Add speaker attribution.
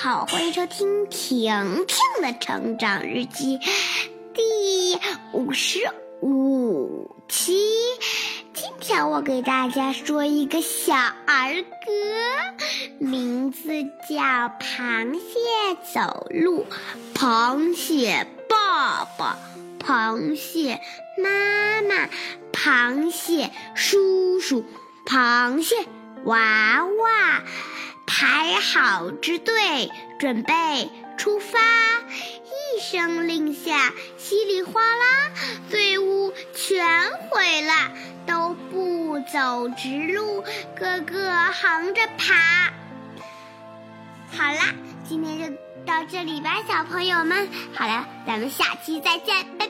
Speaker 1: 好，欢迎收听婷婷的成长日记第五十五期。今天我给大家说一个小儿歌，名字叫《螃蟹走路》。螃蟹爸爸，螃蟹妈妈，螃蟹叔叔，螃蟹娃娃。排好支队，准备出发。一声令下，稀里哗啦，队伍全毁了，都不走直路，个个横着爬。好啦，今天就到这里吧，小朋友们。好了，咱们下期再见，拜。